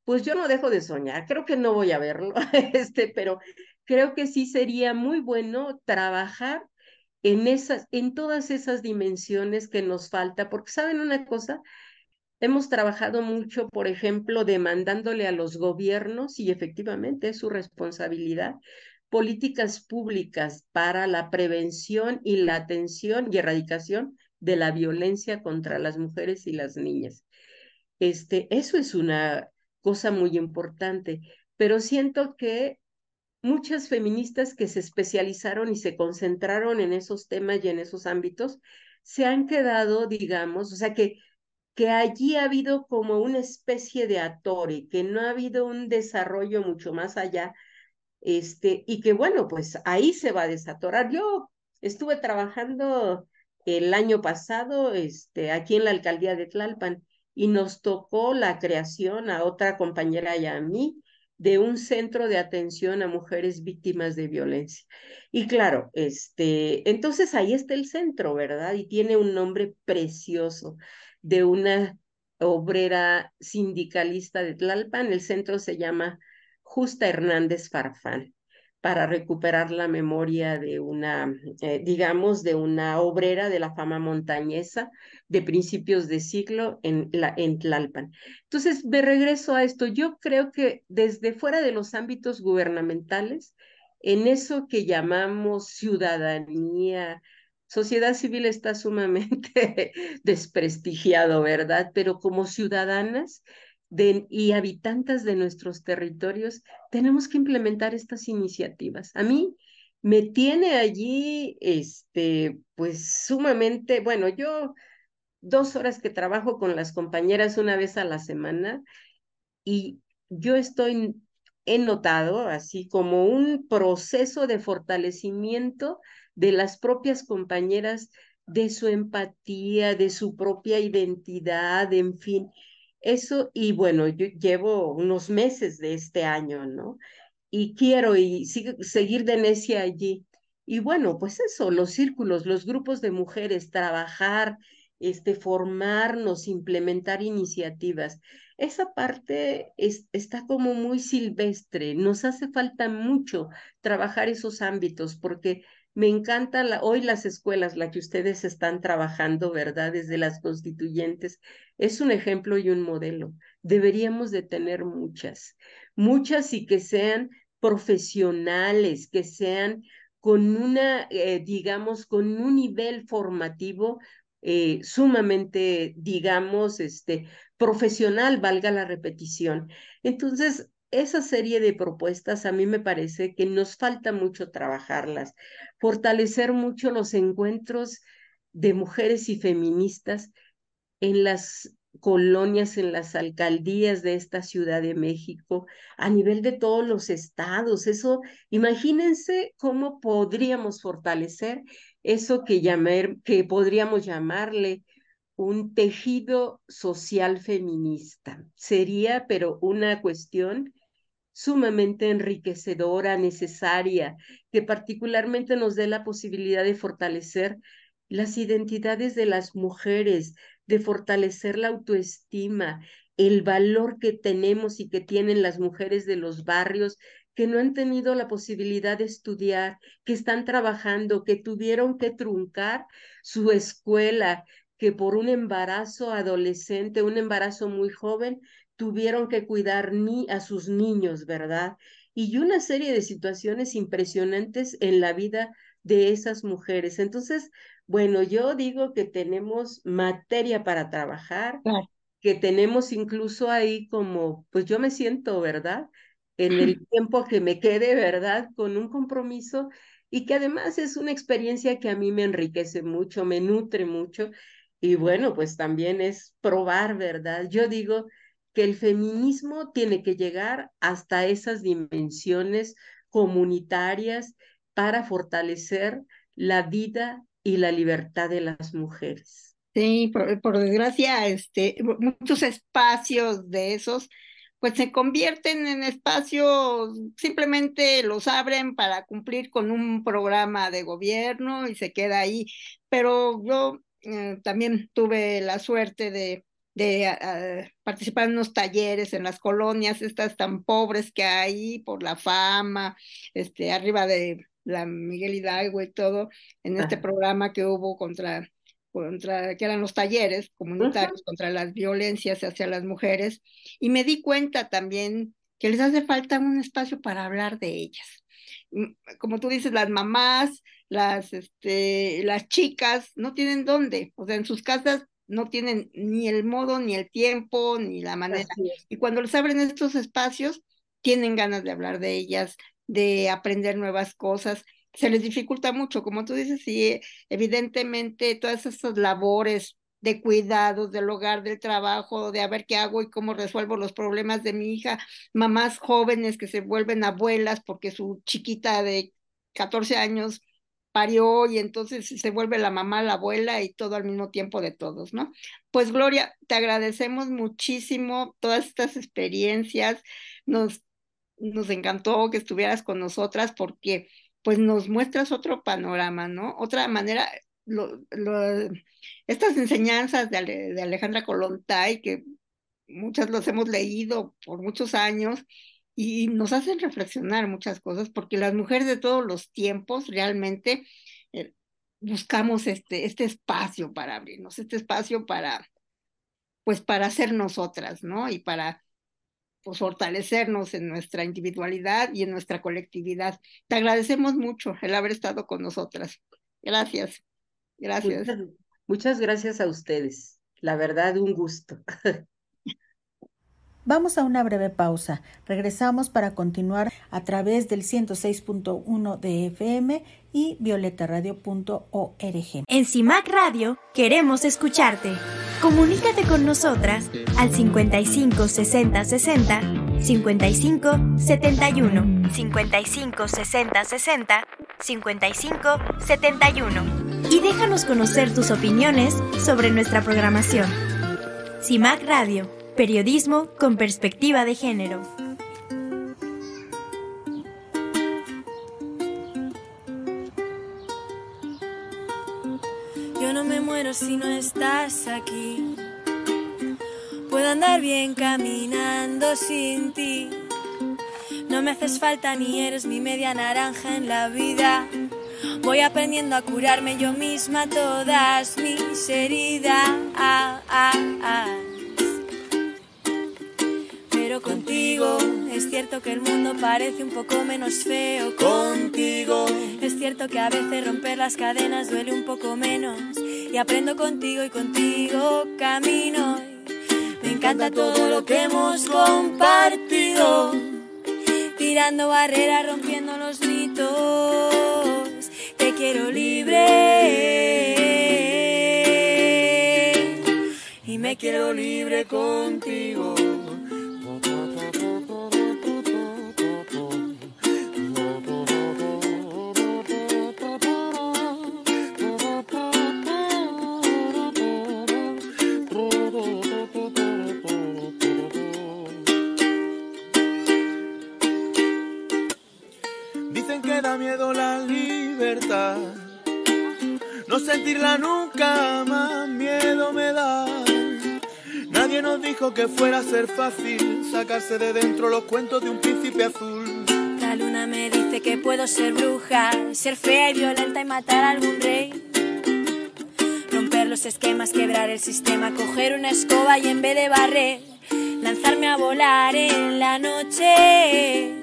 pues yo no dejo de soñar, creo que no voy a verlo, este, pero creo que sí sería muy bueno trabajar en esas, en todas esas dimensiones que nos falta, porque saben una cosa, hemos trabajado mucho, por ejemplo, demandándole a los gobiernos, y efectivamente es su responsabilidad, políticas públicas para la prevención y la atención y erradicación de la violencia contra las mujeres y las niñas. Este, eso es una cosa muy importante, pero siento que muchas feministas que se especializaron y se concentraron en esos temas y en esos ámbitos se han quedado, digamos, o sea, que, que allí ha habido como una especie de atore, que no ha habido un desarrollo mucho más allá este, y que bueno, pues ahí se va a desatorar. Yo estuve trabajando el año pasado este, aquí en la alcaldía de Tlalpan y nos tocó la creación a otra compañera y a mí de un centro de atención a mujeres víctimas de violencia. Y claro, este, entonces ahí está el centro, ¿verdad? Y tiene un nombre precioso de una obrera sindicalista de Tlalpan. El centro se llama Justa Hernández Farfán para recuperar la memoria de una, eh, digamos, de una obrera de la fama montañesa de principios de siglo en, la, en Tlalpan. Entonces, me regreso a esto. Yo creo que desde fuera de los ámbitos gubernamentales, en eso que llamamos ciudadanía, sociedad civil está sumamente desprestigiado, ¿verdad? Pero como ciudadanas, y habitantes de nuestros territorios, tenemos que implementar estas iniciativas. A mí me tiene allí, este, pues sumamente, bueno, yo dos horas que trabajo con las compañeras una vez a la semana y yo estoy, he notado así como un proceso de fortalecimiento de las propias compañeras, de su empatía, de su propia identidad, en fin. Eso, y bueno, yo llevo unos meses de este año, ¿no? Y quiero y seguir de necia allí. Y bueno, pues eso, los círculos, los grupos de mujeres, trabajar, este, formarnos, implementar iniciativas. Esa parte es, está como muy silvestre. Nos hace falta mucho trabajar esos ámbitos porque me encanta la, hoy las escuelas, la que ustedes están trabajando, ¿verdad? Desde las constituyentes, es un ejemplo y un modelo. Deberíamos de tener muchas, muchas y que sean profesionales, que sean con una, eh, digamos, con un nivel formativo eh, sumamente, digamos, este, profesional, valga la repetición. Entonces, esa serie de propuestas a mí me parece que nos falta mucho trabajarlas, fortalecer mucho los encuentros de mujeres y feministas en las colonias, en las alcaldías de esta Ciudad de México, a nivel de todos los estados. Eso, imagínense cómo podríamos fortalecer eso que, llamar, que podríamos llamarle un tejido social feminista. Sería, pero una cuestión sumamente enriquecedora, necesaria, que particularmente nos dé la posibilidad de fortalecer las identidades de las mujeres, de fortalecer la autoestima, el valor que tenemos y que tienen las mujeres de los barrios que no han tenido la posibilidad de estudiar, que están trabajando, que tuvieron que truncar su escuela, que por un embarazo adolescente, un embarazo muy joven, tuvieron que cuidar ni a sus niños, ¿verdad? Y una serie de situaciones impresionantes en la vida de esas mujeres. Entonces, bueno, yo digo que tenemos materia para trabajar, que tenemos incluso ahí como, pues yo me siento, ¿verdad? En el tiempo que me quede, ¿verdad? Con un compromiso y que además es una experiencia que a mí me enriquece mucho, me nutre mucho. Y bueno, pues también es probar, ¿verdad? Yo digo que el feminismo tiene que llegar hasta esas dimensiones comunitarias para fortalecer la vida y la libertad de las mujeres. Sí, por, desgracia, este, muchos espacios de esos pues se convierten en espacios, simplemente los abren para cumplir con un programa de gobierno y se queda ahí. Pero yo eh, también tuve la suerte de, de participar en unos talleres en las colonias, estas tan pobres que hay por la fama, este, arriba de la Miguel Hidalgo y todo, en este programa que hubo contra contra, que eran los talleres comunitarios -huh. contra las violencias hacia las mujeres, y me di cuenta también que les hace falta un espacio para hablar de ellas. Como tú dices, las mamás, las, este, las chicas no tienen dónde, o sea, en sus casas no tienen ni el modo, ni el tiempo, ni la manera. Y cuando les abren estos espacios, tienen ganas de hablar de ellas, de aprender nuevas cosas. Se les dificulta mucho, como tú dices, y evidentemente todas esas labores de cuidados del hogar, del trabajo, de a ver qué hago y cómo resuelvo los problemas de mi hija, mamás jóvenes que se vuelven abuelas porque su chiquita de 14 años parió y entonces se vuelve la mamá, la abuela y todo al mismo tiempo de todos, ¿no? Pues Gloria, te agradecemos muchísimo todas estas experiencias, nos, nos encantó que estuvieras con nosotras porque pues nos muestras otro panorama, ¿no? Otra manera, estas enseñanzas de, Ale, de Alejandra que muchas los hemos leído por muchos años, y nos hacen reflexionar muchas cosas, porque las mujeres de todos los tiempos realmente eh, buscamos este, este espacio para abrirnos, este espacio para, pues para ser nosotras, ¿no? Y para pues, fortalecernos en nuestra individualidad y en nuestra colectividad. Te agradecemos mucho el haber estado con nosotras. Gracias. Gracias. Muchas, muchas gracias a ustedes. La verdad, un gusto. Vamos a una breve pausa. Regresamos para continuar a través del 106.1 de FM y violetaradio.org. En CIMAC Radio queremos escucharte. Comunícate con nosotras al 55 60 60 55 71 55 60 60 55 71 y déjanos conocer tus opiniones sobre nuestra programación. CIMAC Radio, periodismo con perspectiva de género. Yo no me muero si no estás aquí. Puedo andar bien caminando sin ti. No me haces falta ni eres mi media naranja en la vida. Voy aprendiendo a curarme yo misma todas mis heridas. Pero contigo es cierto que el mundo parece un poco menos feo. Contigo es cierto que a veces romper las cadenas duele un poco menos. y aprendo contigo y contigo camino. Me encanta todo lo que hemos compartido, tirando barreras, rompiendo los mitos. Te quiero libre y me quiero libre contigo. Dicen que da miedo la libertad. No sentirla nunca más miedo me da. Nadie nos dijo que fuera a ser fácil sacarse de dentro los cuentos de un príncipe azul. La luna me dice que puedo ser bruja, ser fea y violenta y matar a algún rey. Romper los esquemas, quebrar el sistema, coger una escoba y en vez de barrer, lanzarme a volar en la noche.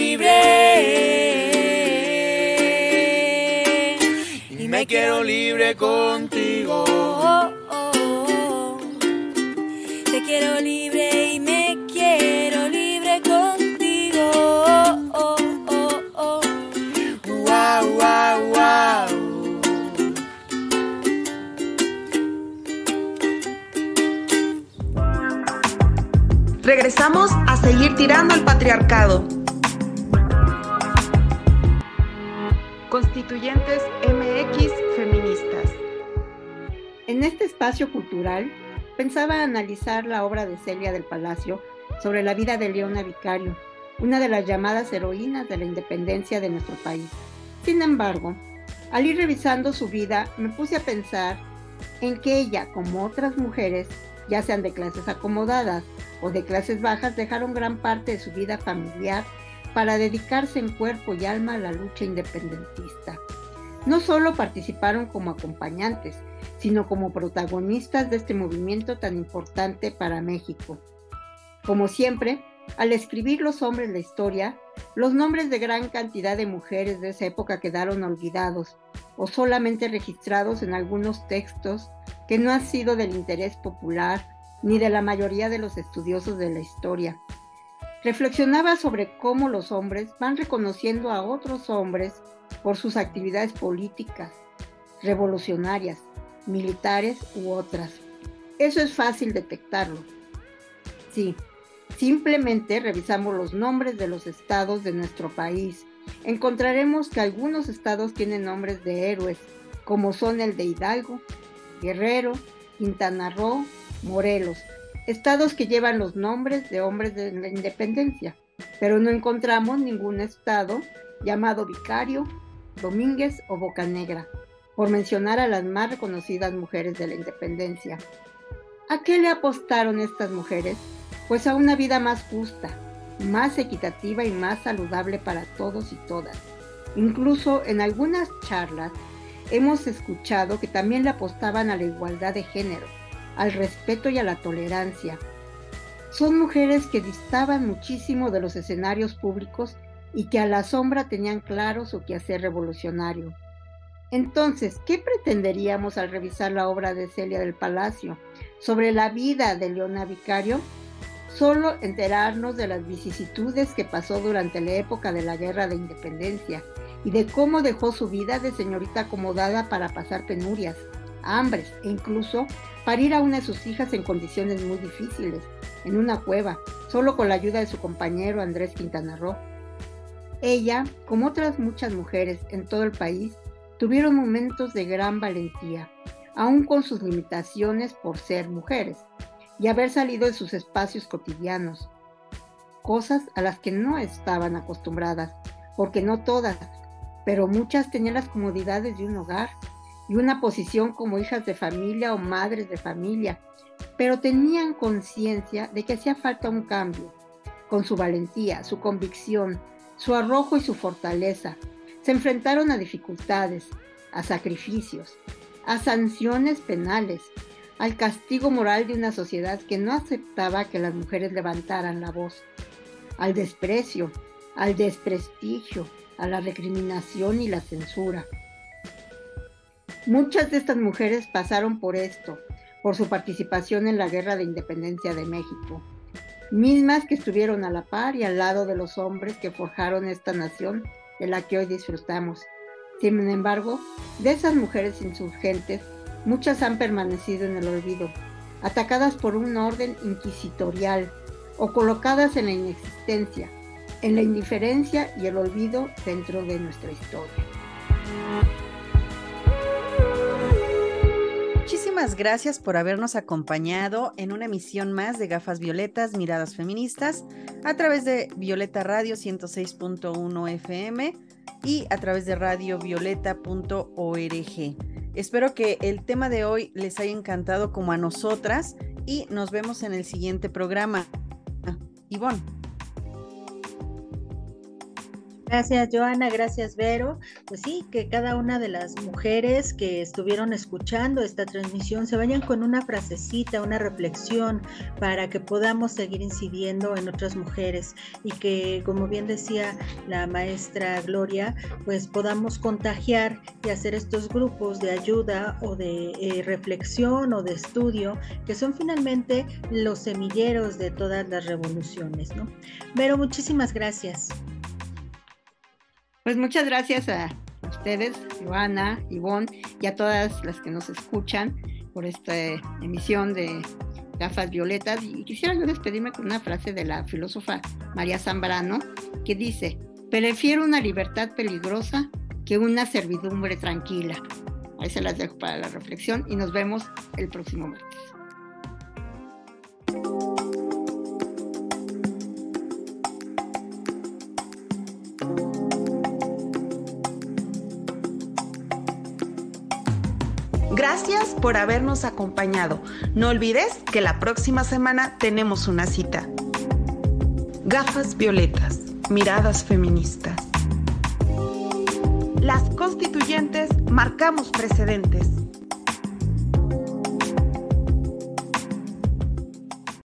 Y me quiero libre contigo. Oh, oh, oh. Te quiero libre y me quiero libre contigo. Oh, oh, oh. Wow, wow, wow. Regresamos a seguir tirando el patriarcado. Constituyentes MX Feministas. En este espacio cultural pensaba analizar la obra de Celia del Palacio sobre la vida de Leona Vicario, una de las llamadas heroínas de la independencia de nuestro país. Sin embargo, al ir revisando su vida, me puse a pensar en que ella, como otras mujeres, ya sean de clases acomodadas o de clases bajas, dejaron gran parte de su vida familiar para dedicarse en cuerpo y alma a la lucha independentista. No solo participaron como acompañantes, sino como protagonistas de este movimiento tan importante para México. Como siempre, al escribir los hombres la historia, los nombres de gran cantidad de mujeres de esa época quedaron olvidados o solamente registrados en algunos textos que no han sido del interés popular ni de la mayoría de los estudiosos de la historia. Reflexionaba sobre cómo los hombres van reconociendo a otros hombres por sus actividades políticas, revolucionarias, militares u otras. Eso es fácil detectarlo. Sí, simplemente revisamos los nombres de los estados de nuestro país. Encontraremos que algunos estados tienen nombres de héroes, como son el de Hidalgo, Guerrero, Quintana Roo, Morelos, estados que llevan los nombres de hombres de la independencia, pero no encontramos ningún estado llamado Vicario, Domínguez o Bocanegra, por mencionar a las más reconocidas mujeres de la independencia. ¿A qué le apostaron estas mujeres? Pues a una vida más justa, más equitativa y más saludable para todos y todas. Incluso en algunas charlas hemos escuchado que también le apostaban a la igualdad de género, al respeto y a la tolerancia. Son mujeres que distaban muchísimo de los escenarios públicos y que a la sombra tenían claro su quehacer revolucionario. Entonces, ¿qué pretenderíamos al revisar la obra de Celia del Palacio sobre la vida de Leona Vicario? Solo enterarnos de las vicisitudes que pasó durante la época de la Guerra de Independencia y de cómo dejó su vida de señorita acomodada para pasar penurias, hambres e incluso parir a una de sus hijas en condiciones muy difíciles, en una cueva, solo con la ayuda de su compañero Andrés Quintana Roo. Ella, como otras muchas mujeres en todo el país, tuvieron momentos de gran valentía, aun con sus limitaciones por ser mujeres y haber salido de sus espacios cotidianos, cosas a las que no estaban acostumbradas, porque no todas, pero muchas tenían las comodidades de un hogar y una posición como hijas de familia o madres de familia, pero tenían conciencia de que hacía falta un cambio. Con su valentía, su convicción, su arrojo y su fortaleza, se enfrentaron a dificultades, a sacrificios, a sanciones penales, al castigo moral de una sociedad que no aceptaba que las mujeres levantaran la voz, al desprecio, al desprestigio, a la recriminación y la censura. Muchas de estas mujeres pasaron por esto, por su participación en la Guerra de Independencia de México, mismas que estuvieron a la par y al lado de los hombres que forjaron esta nación de la que hoy disfrutamos. Sin embargo, de esas mujeres insurgentes, muchas han permanecido en el olvido, atacadas por un orden inquisitorial o colocadas en la inexistencia, en la indiferencia y el olvido dentro de nuestra historia. Muchísimas gracias por habernos acompañado en una emisión más de Gafas Violetas, Miradas Feministas, a través de Violeta Radio 106.1 FM y a través de radiovioleta.org. Espero que el tema de hoy les haya encantado como a nosotras y nos vemos en el siguiente programa. Ivonne. Gracias, Joana. Gracias, Vero. Pues sí, que cada una de las mujeres que estuvieron escuchando esta transmisión se vayan con una frasecita, una reflexión para que podamos seguir incidiendo en otras mujeres y que, como bien decía la maestra Gloria, pues podamos contagiar y hacer estos grupos de ayuda o de eh, reflexión o de estudio que son finalmente los semilleros de todas las revoluciones, ¿no? Vero, muchísimas gracias. Pues muchas gracias a ustedes, Joana, Ivonne y a todas las que nos escuchan por esta emisión de Gafas Violetas. Y quisiera yo despedirme con una frase de la filósofa María Zambrano que dice, prefiero una libertad peligrosa que una servidumbre tranquila. Ahí se las dejo para la reflexión y nos vemos el próximo martes. Gracias por habernos acompañado. No olvides que la próxima semana tenemos una cita. Gafas violetas, miradas feministas. Las constituyentes marcamos precedentes.